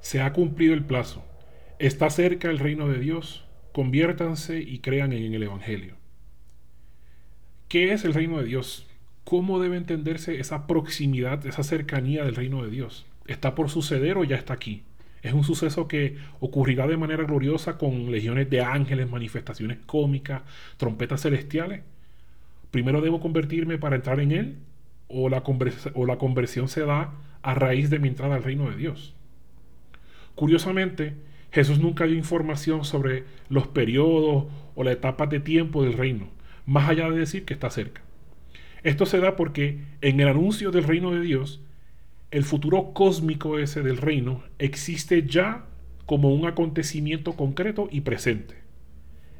Se ha cumplido el plazo. Está cerca el reino de Dios. Conviértanse y crean en el Evangelio. ¿Qué es el reino de Dios? ¿Cómo debe entenderse esa proximidad, esa cercanía del reino de Dios? ¿Está por suceder o ya está aquí? Es un suceso que ocurrirá de manera gloriosa con legiones de ángeles, manifestaciones cómicas, trompetas celestiales. ¿Primero debo convertirme para entrar en él? ¿O la, o la conversión se da a raíz de mi entrada al reino de Dios? Curiosamente, Jesús nunca dio información sobre los periodos o las etapas de tiempo del reino, más allá de decir que está cerca. Esto se da porque en el anuncio del reino de Dios, el futuro cósmico ese del reino existe ya como un acontecimiento concreto y presente.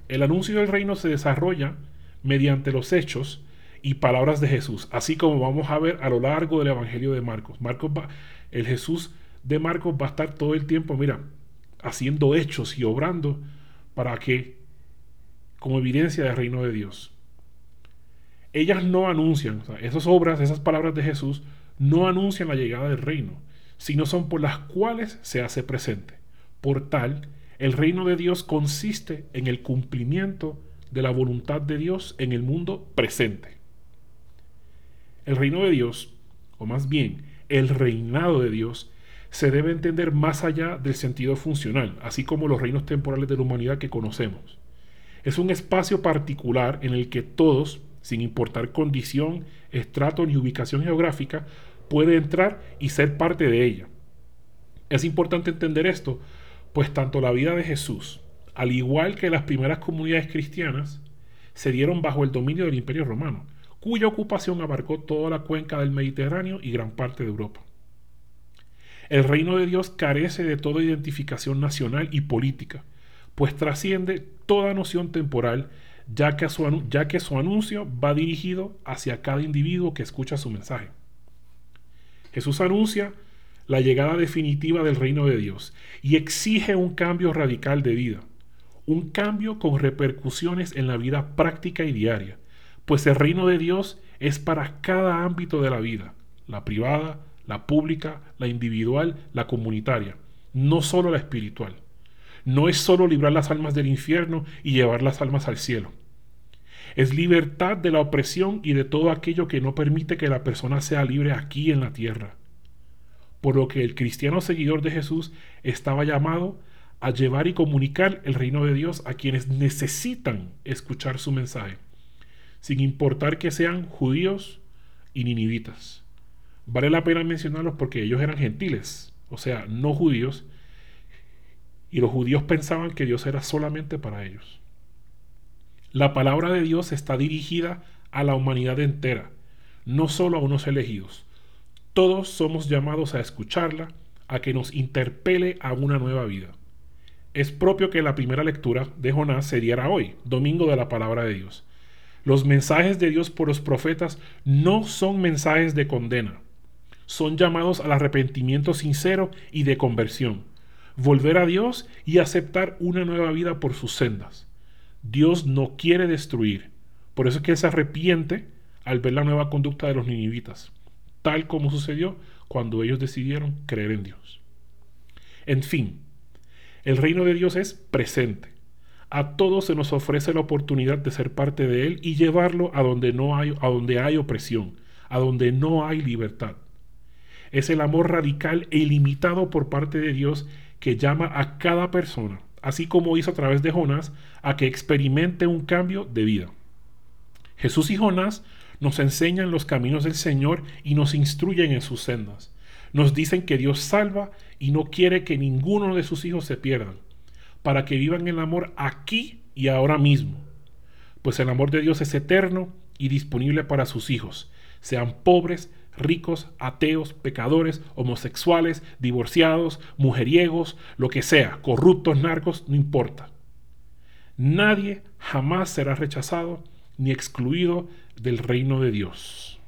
El anuncio del reino se desarrolla mediante los hechos y palabras de Jesús, así como vamos a ver a lo largo del Evangelio de Marcos. Marcos va, el Jesús de Marcos va a estar todo el tiempo, mira, haciendo hechos y obrando para que, como evidencia del reino de Dios ellas no anuncian, esas obras, esas palabras de Jesús, no anuncian la llegada del reino, sino son por las cuales se hace presente. Por tal, el reino de Dios consiste en el cumplimiento de la voluntad de Dios en el mundo presente. El reino de Dios, o más bien, el reinado de Dios, se debe entender más allá del sentido funcional, así como los reinos temporales de la humanidad que conocemos. Es un espacio particular en el que todos, sin importar condición, estrato ni ubicación geográfica, puede entrar y ser parte de ella. Es importante entender esto, pues tanto la vida de Jesús, al igual que las primeras comunidades cristianas, se dieron bajo el dominio del Imperio Romano, cuya ocupación abarcó toda la cuenca del Mediterráneo y gran parte de Europa. El reino de Dios carece de toda identificación nacional y política, pues trasciende toda noción temporal ya que, su, anuncio va dirigido hacia cada individuo que escucha su mensaje. Jesús anuncia la llegada definitiva del reino de Dios y exige un cambio radical de vida, un cambio con repercusiones en la vida práctica y diaria, pues el reino de Dios es para cada ámbito de la vida, la privada, la pública, la individual, la comunitaria, no solo la espiritual. No es solo librar las almas del infierno y llevar las almas al cielo. Es libertad de la opresión y de todo aquello que no permite que la persona sea libre aquí en la tierra. Por lo que el cristiano seguidor de Jesús estaba llamado a llevar y comunicar el reino de Dios a quienes necesitan escuchar su mensaje, sin importar que sean judíos y ninivitas. Vale la pena mencionarlos porque ellos eran gentiles, o sea, no judíos, y los judíos pensaban que Dios era solamente para ellos. La palabra de Dios está dirigida a la humanidad entera, no solo a unos elegidos. Todos somos llamados a escucharla, a que nos interpele a una nueva vida. Es propio que la primera lectura de Jonás se diera hoy, domingo de la palabra de Dios. Los mensajes de Dios por los profetas no son mensajes de condena, son llamados al arrepentimiento sincero y de conversión, volver a Dios y aceptar una nueva vida por sus sendas. Dios no quiere destruir. Por eso es que se arrepiente al ver la nueva conducta de los ninivitas, tal como sucedió cuando ellos decidieron creer en Dios. En fin, el reino de Dios es presente. A todos se nos ofrece la oportunidad de ser parte de Él y llevarlo a donde, no hay, a donde hay opresión, a donde no hay libertad. Es el amor radical e ilimitado por parte de Dios que llama a cada persona así como hizo a través de Jonás, a que experimente un cambio de vida. Jesús y Jonás nos enseñan los caminos del Señor y nos instruyen en sus sendas. Nos dicen que Dios salva y no quiere que ninguno de sus hijos se pierdan, para que vivan el amor aquí y ahora mismo. Pues el amor de Dios es eterno y disponible para sus hijos, sean pobres, ricos, ateos, pecadores, homosexuales, divorciados, mujeriegos, lo que sea, corruptos, narcos, no importa. Nadie jamás será rechazado ni excluido del reino de Dios.